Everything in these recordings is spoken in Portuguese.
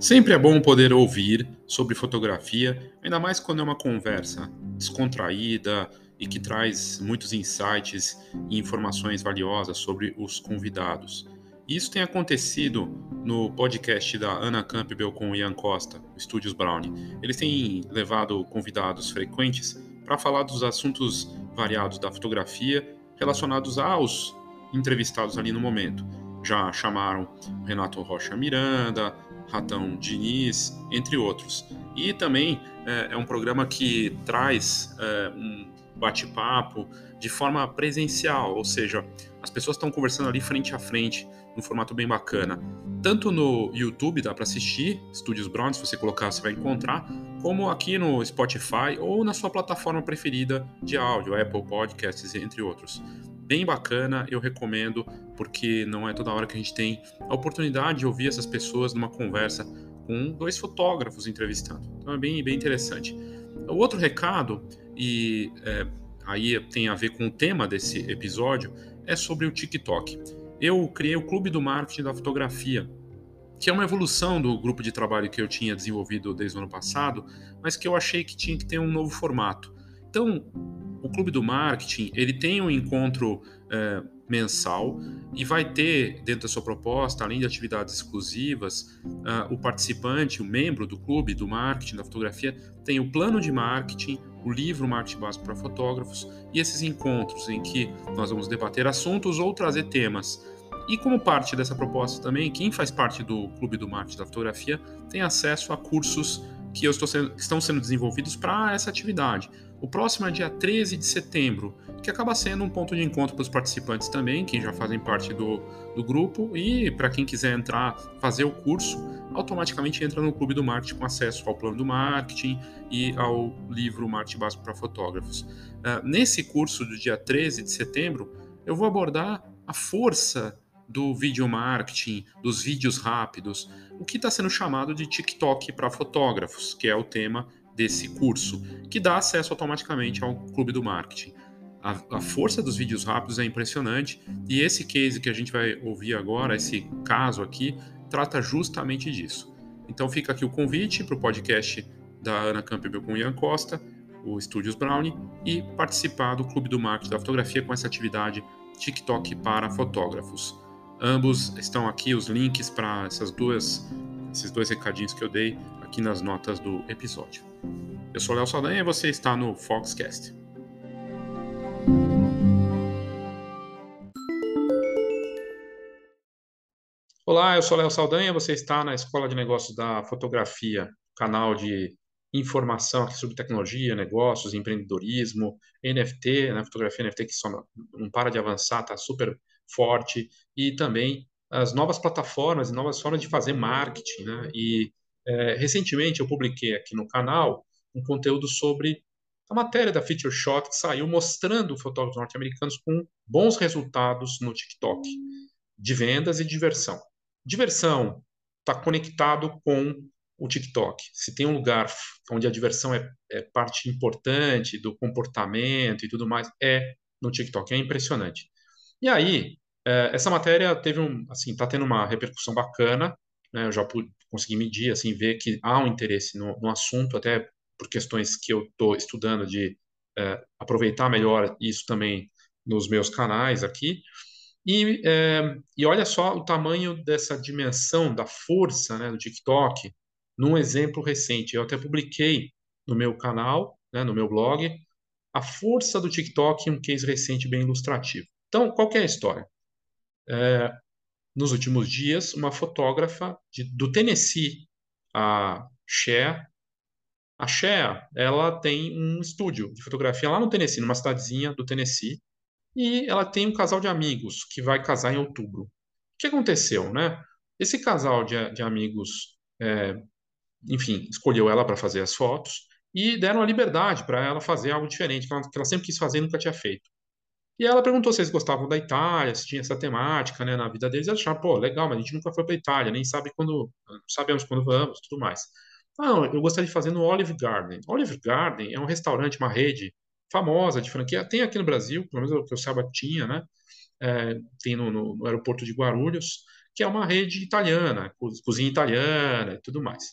Sempre é bom poder ouvir sobre fotografia, ainda mais quando é uma conversa descontraída e que traz muitos insights e informações valiosas sobre os convidados. Isso tem acontecido no podcast da Ana Campbell com o Ian Costa, Estúdios Brownie. Eles têm levado convidados frequentes para falar dos assuntos variados da fotografia relacionados aos entrevistados ali no momento. Já chamaram Renato Rocha Miranda, Ratão Diniz, entre outros. E também é, é um programa que traz é, um bate-papo de forma presencial, ou seja, as pessoas estão conversando ali frente a frente, num formato bem bacana. Tanto no YouTube dá para assistir, Estúdios Brown, se você colocar você vai encontrar, como aqui no Spotify ou na sua plataforma preferida de áudio, Apple Podcasts, entre outros bem bacana, eu recomendo, porque não é toda hora que a gente tem a oportunidade de ouvir essas pessoas numa conversa com dois fotógrafos entrevistando. Então é bem, bem interessante. O outro recado, e é, aí tem a ver com o tema desse episódio, é sobre o TikTok. Eu criei o Clube do Marketing da Fotografia, que é uma evolução do grupo de trabalho que eu tinha desenvolvido desde o ano passado, mas que eu achei que tinha que ter um novo formato. Então, o Clube do Marketing ele tem um encontro é, mensal e vai ter dentro da sua proposta, além de atividades exclusivas, uh, o participante, o membro do clube do marketing da fotografia tem o plano de marketing, o livro Marketing Básico para Fotógrafos e esses encontros em que nós vamos debater assuntos ou trazer temas. E como parte dessa proposta também, quem faz parte do clube do marketing da fotografia tem acesso a cursos que, sendo, que estão sendo desenvolvidos para essa atividade. O próximo é dia 13 de setembro, que acaba sendo um ponto de encontro para os participantes também, quem já fazem parte do, do grupo, e para quem quiser entrar, fazer o curso, automaticamente entra no Clube do Marketing com acesso ao plano do marketing e ao livro Marketing Básico para Fotógrafos. Uh, nesse curso do dia 13 de setembro, eu vou abordar a força do vídeo marketing, dos vídeos rápidos, o que está sendo chamado de TikTok para fotógrafos, que é o tema desse curso, que dá acesso automaticamente ao clube do marketing. A, a, força dos vídeos rápidos é impressionante e esse case que a gente vai ouvir agora, esse caso aqui, trata justamente disso. Então fica aqui o convite para o podcast da Ana Campbell com Ian Costa, o Estúdios Brownie, e participar do Clube do Marketing da Fotografia com essa atividade TikTok para fotógrafos. Ambos estão aqui os links para essas duas, esses dois recadinhos que eu dei aqui nas notas do episódio. Eu sou Léo Saldanha e você está no Foxcast. Olá, eu sou Léo Saldanha, você está na Escola de Negócios da Fotografia, canal de informação aqui sobre tecnologia, negócios, empreendedorismo, NFT, né, fotografia NFT que só não para de avançar, está super forte, e também as novas plataformas e novas formas de fazer marketing. Né? E é, recentemente eu publiquei aqui no canal um conteúdo sobre a matéria da Feature Shot que saiu mostrando fotógrafos norte-americanos com bons resultados no TikTok de vendas e diversão. Diversão está conectado com o TikTok. Se tem um lugar onde a diversão é, é, parte importante do comportamento e tudo mais, é no TikTok. É impressionante. E aí, é, essa matéria teve um, assim, está tendo uma repercussão bacana. Né? Eu já pude, consegui medir, assim, ver que há um interesse no, no assunto, até por questões que eu estou estudando de é, aproveitar melhor isso também nos meus canais aqui. E, é, e olha só o tamanho dessa dimensão da força né, do TikTok num exemplo recente. Eu até publiquei no meu canal, né, no meu blog, a força do TikTok em um case recente bem ilustrativo. Então, qual é a história? É, nos últimos dias, uma fotógrafa de, do Tennessee, a Cher, a Cher, ela tem um estúdio de fotografia lá no Tennessee, numa cidadezinha do Tennessee, e ela tem um casal de amigos que vai casar em outubro. O que aconteceu, né? Esse casal de, de amigos, é, enfim, escolheu ela para fazer as fotos e deram a liberdade para ela fazer algo diferente, que ela, que ela sempre quis fazer e nunca tinha feito. E ela perguntou se eles gostavam da Itália, se tinha essa temática, né, na vida deles. Eles acharam, pô, legal, mas a gente nunca foi para Itália, nem sabe quando, sabemos quando vamos, tudo mais. Ah, não, eu gostaria de fazer no Olive Garden. Olive Garden é um restaurante, uma rede famosa de franquia. Tem aqui no Brasil, pelo menos o que eu saiba tinha, né? é, tem no, no, no, aeroporto de Guarulhos, que é uma rede italiana, cozinha italiana e tudo mais.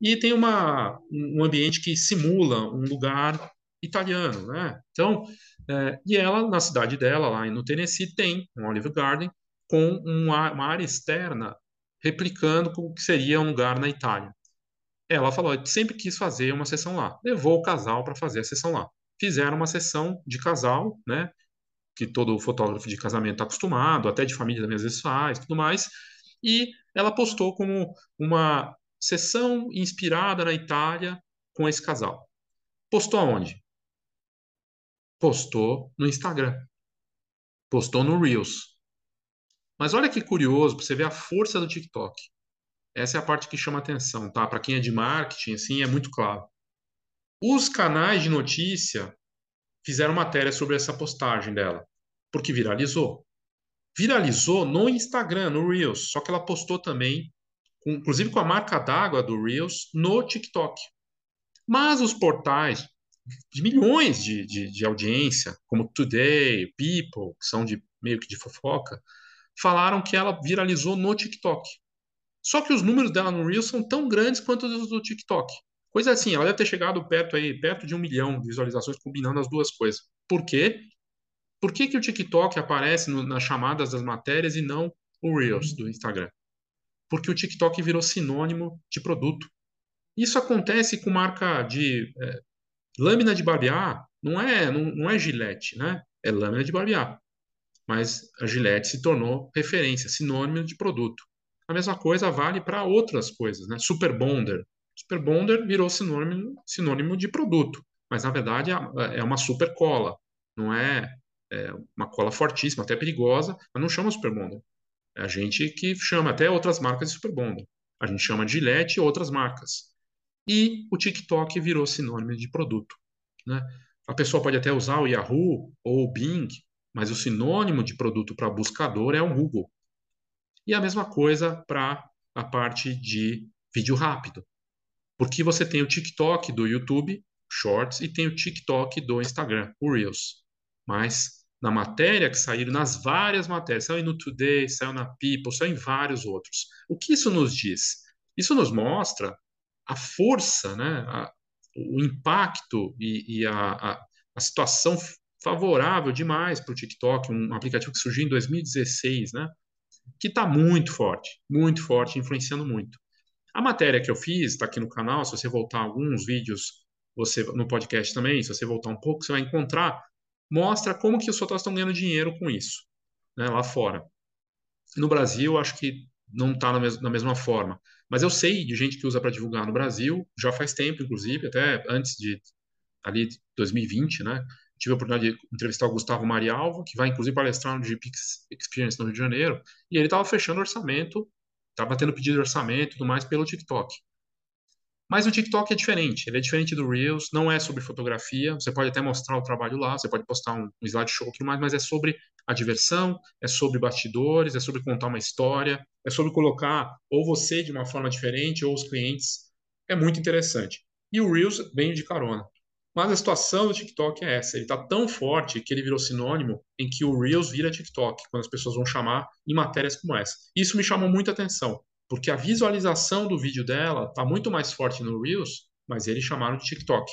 E tem uma, um ambiente que simula um lugar italiano, né? Então, é, e ela, na cidade dela, lá no Tennessee, tem um Olive Garden com uma, uma área externa replicando o que seria um lugar na Itália. Ela falou, sempre quis fazer uma sessão lá. Levou o casal para fazer a sessão lá. Fizeram uma sessão de casal, né? Que todo fotógrafo de casamento está acostumado, até de família também às vezes faz, tudo mais. E ela postou como uma sessão inspirada na Itália com esse casal. Postou aonde? Postou no Instagram. Postou no Reels. Mas olha que curioso, para você ver a força do TikTok. Essa é a parte que chama atenção, tá? Para quem é de marketing, assim, é muito claro. Os canais de notícia fizeram matéria sobre essa postagem dela, porque viralizou. Viralizou no Instagram, no Reels, só que ela postou também, inclusive com a marca d'água do Reels, no TikTok. Mas os portais de milhões de, de, de audiência, como Today, People, que são de meio que de fofoca, falaram que ela viralizou no TikTok. Só que os números dela no Reels são tão grandes quanto os do TikTok. Coisa assim, ela deve ter chegado perto aí, perto de um milhão de visualizações combinando as duas coisas. Por quê? Por que, que o TikTok aparece no, nas chamadas das matérias e não o Reels do Instagram? Porque o TikTok virou sinônimo de produto. Isso acontece com marca de é, lâmina de barbear, não é, não, não é gilete, né? É lâmina de barbear. Mas a Gillette se tornou referência, sinônimo de produto. A mesma coisa vale para outras coisas, né? Super Bonder. Super Bonder virou sinônimo, sinônimo de produto, mas na verdade é, é uma super cola, não é, é uma cola fortíssima, até perigosa, mas não chama Super Bonder. É a gente que chama até outras marcas de Super Bonder. A gente chama de Gillette e outras marcas. E o TikTok virou sinônimo de produto. Né? A pessoa pode até usar o Yahoo ou o Bing, mas o sinônimo de produto para buscador é o Google. E a mesma coisa para a parte de vídeo rápido. Porque você tem o TikTok do YouTube, Shorts, e tem o TikTok do Instagram, o Reels. Mas na matéria que saíram, nas várias matérias, saiu no Today, saiu na People, saiu em vários outros. O que isso nos diz? Isso nos mostra a força, né, a, o impacto e, e a, a, a, situação favorável demais para o TikTok, um aplicativo que surgiu em 2016, né? que está muito forte, muito forte, influenciando muito. A matéria que eu fiz está aqui no canal, se você voltar alguns vídeos, você no podcast também, se você voltar um pouco, você vai encontrar, mostra como que os fotógrafos estão ganhando dinheiro com isso, né, lá fora. No Brasil, acho que não está na, mes na mesma forma, mas eu sei de gente que usa para divulgar no Brasil, já faz tempo, inclusive, até antes de ali 2020, né? tive a oportunidade de entrevistar o Gustavo Marialva, que vai inclusive palestrar no GPX Experience no Rio de Janeiro, e ele estava fechando orçamento, estava tendo pedido de orçamento e tudo mais pelo TikTok. Mas o TikTok é diferente, ele é diferente do Reels, não é sobre fotografia, você pode até mostrar o trabalho lá, você pode postar um, um slideshow e tudo mais, mas é sobre a diversão, é sobre bastidores, é sobre contar uma história, é sobre colocar ou você de uma forma diferente ou os clientes. É muito interessante. E o Reels vem de carona. Mas a situação do TikTok é essa: ele está tão forte que ele virou sinônimo em que o Reels vira TikTok, quando as pessoas vão chamar em matérias como essa. Isso me chamou muita atenção, porque a visualização do vídeo dela está muito mais forte no Reels, mas eles chamaram de TikTok.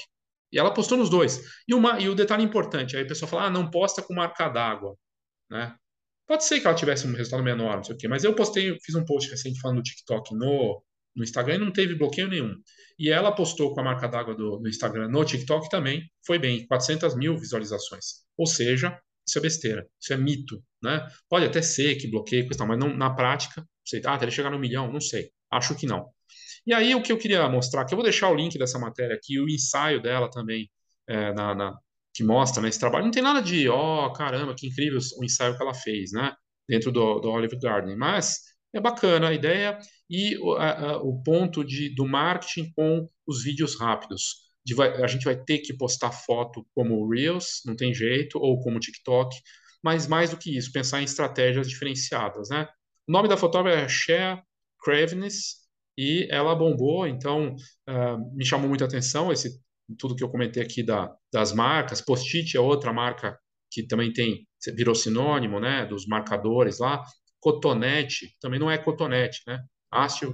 E ela postou nos dois. E, uma, e o detalhe importante: aí a pessoa fala, ah, não posta com marca d'água. Né? Pode ser que ela tivesse um resultado menor, não sei o quê, mas eu postei, fiz um post recente falando do TikTok no, no Instagram e não teve bloqueio nenhum. E ela postou com a marca d'água do, do Instagram no TikTok também, foi bem, 400 mil visualizações. Ou seja, isso é besteira, isso é mito, né? Pode até ser que bloqueie, mas não, na prática, não sei, ah, até ele chegar no milhão, não sei, acho que não. E aí o que eu queria mostrar, que eu vou deixar o link dessa matéria aqui, o ensaio dela também, é, na, na, que mostra né, esse trabalho, não tem nada de, ó, oh, caramba, que incrível o ensaio que ela fez, né? Dentro do, do Olive Garden, mas é bacana a ideia e a, a, o ponto de, do marketing com os vídeos rápidos. De, a gente vai ter que postar foto como Reels, não tem jeito, ou como TikTok, mas mais do que isso, pensar em estratégias diferenciadas. Né? O nome da fotógrafa é Shea Craveness e ela bombou, então uh, me chamou muita atenção esse tudo que eu comentei aqui da, das marcas. Post-it é outra marca que também tem, virou sinônimo, né, dos marcadores lá. Cotonete, também não é cotonete, né? Haste,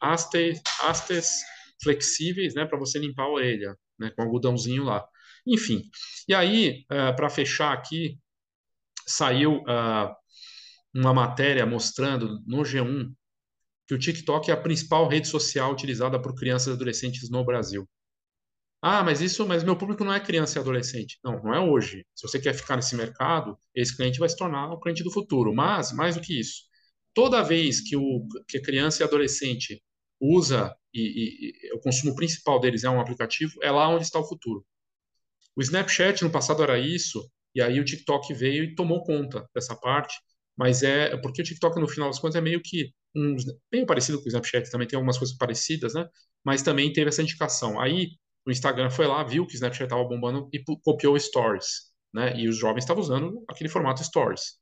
hastes, flexíveis, né, para você limpar a orelha, né, com algodãozinho lá. Enfim, e aí, uh, é, para fechar aqui, saiu uh, uma matéria mostrando no G1 que o TikTok é a principal rede social utilizada por crianças e adolescentes no Brasil. Ah, mas isso, mas meu público não é criança e adolescente. Não, não é hoje. Se você quer ficar nesse mercado, esse cliente vai se tornar o cliente do futuro. Mas, mais do que isso, toda vez que, o, que a criança e adolescente usa e, e, e o consumo principal deles é um aplicativo, é lá onde está o futuro. O Snapchat no passado era isso, e aí o TikTok veio e tomou conta dessa parte, mas é porque o TikTok no final das contas é meio que um, parecido com o Snapchat, também tem algumas coisas parecidas, né? Mas também teve essa indicação. Aí o Instagram foi lá, viu que o Snapchat estava bombando e copiou Stories, né? E os jovens estavam usando aquele formato Stories.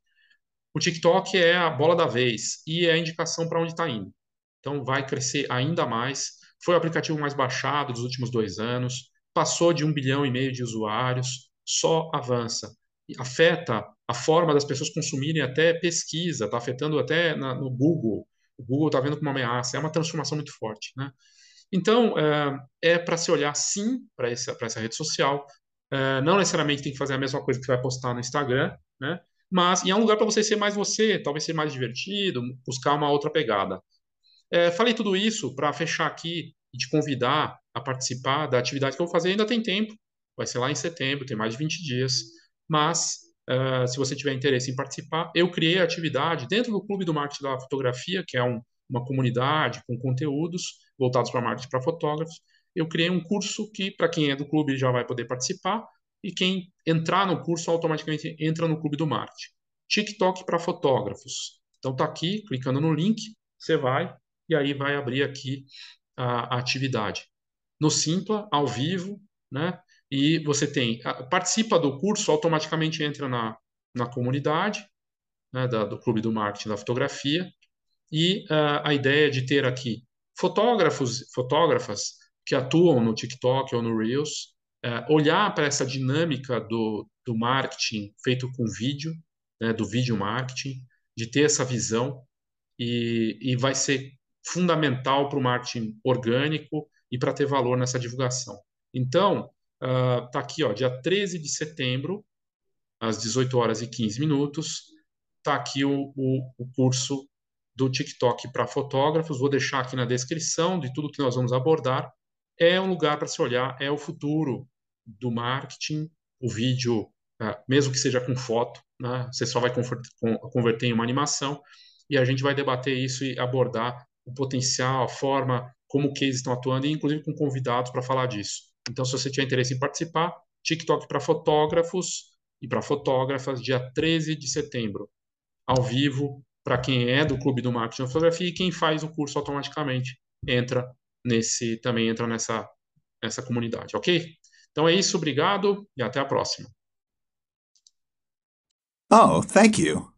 O TikTok é a bola da vez e é a indicação para onde está indo. Então vai crescer ainda mais. Foi o aplicativo mais baixado dos últimos dois anos, passou de um bilhão e meio de usuários, só avança. Afeta a forma das pessoas consumirem até pesquisa, está afetando até na, no Google. O Google está vendo como uma ameaça, é uma transformação muito forte. Né? Então, é, é para se olhar sim para essa, essa rede social. É, não necessariamente tem que fazer a mesma coisa que você vai postar no Instagram, né? mas é um lugar para você ser mais você, talvez ser mais divertido, buscar uma outra pegada. É, falei tudo isso para fechar aqui e te convidar a participar da atividade que eu vou fazer. Ainda tem tempo, vai ser lá em setembro, tem mais de 20 dias. Mas, uh, se você tiver interesse em participar, eu criei a atividade dentro do Clube do Marketing da Fotografia, que é um, uma comunidade com conteúdos voltados para marketing para fotógrafos. Eu criei um curso que, para quem é do clube, já vai poder participar, e quem entrar no curso automaticamente entra no Clube do Marketing. TikTok para fotógrafos. Então, tá aqui, clicando no link, você vai, e aí vai abrir aqui a, a atividade. No Simpla, ao vivo, né? E você tem, participa do curso, automaticamente entra na, na comunidade, né, da, do Clube do Marketing da Fotografia, e uh, a ideia de ter aqui fotógrafos, fotógrafas que atuam no TikTok ou no Reels, uh, olhar para essa dinâmica do, do marketing feito com vídeo, né, do vídeo marketing, de ter essa visão, e, e vai ser fundamental para o marketing orgânico e para ter valor nessa divulgação. Então, uh, aqui, ó, dia 13 de setembro, às 18 horas e 15 minutos, está aqui o, o, o curso do TikTok para fotógrafos. Vou deixar aqui na descrição de tudo que nós vamos abordar. É um lugar para se olhar, é o futuro do marketing. O vídeo, uh, mesmo que seja com foto, né, você só vai converter em uma animação e a gente vai debater isso e abordar o potencial, a forma como case estão atuando, e inclusive com convidados para falar disso. Então, se você tiver interesse em participar, TikTok para fotógrafos e para fotógrafas, dia 13 de setembro, ao vivo, para quem é do Clube do Marketing da Fotografia e quem faz o curso automaticamente entra nesse também entra nessa nessa comunidade, ok? Então é isso, obrigado e até a próxima. Oh, thank you.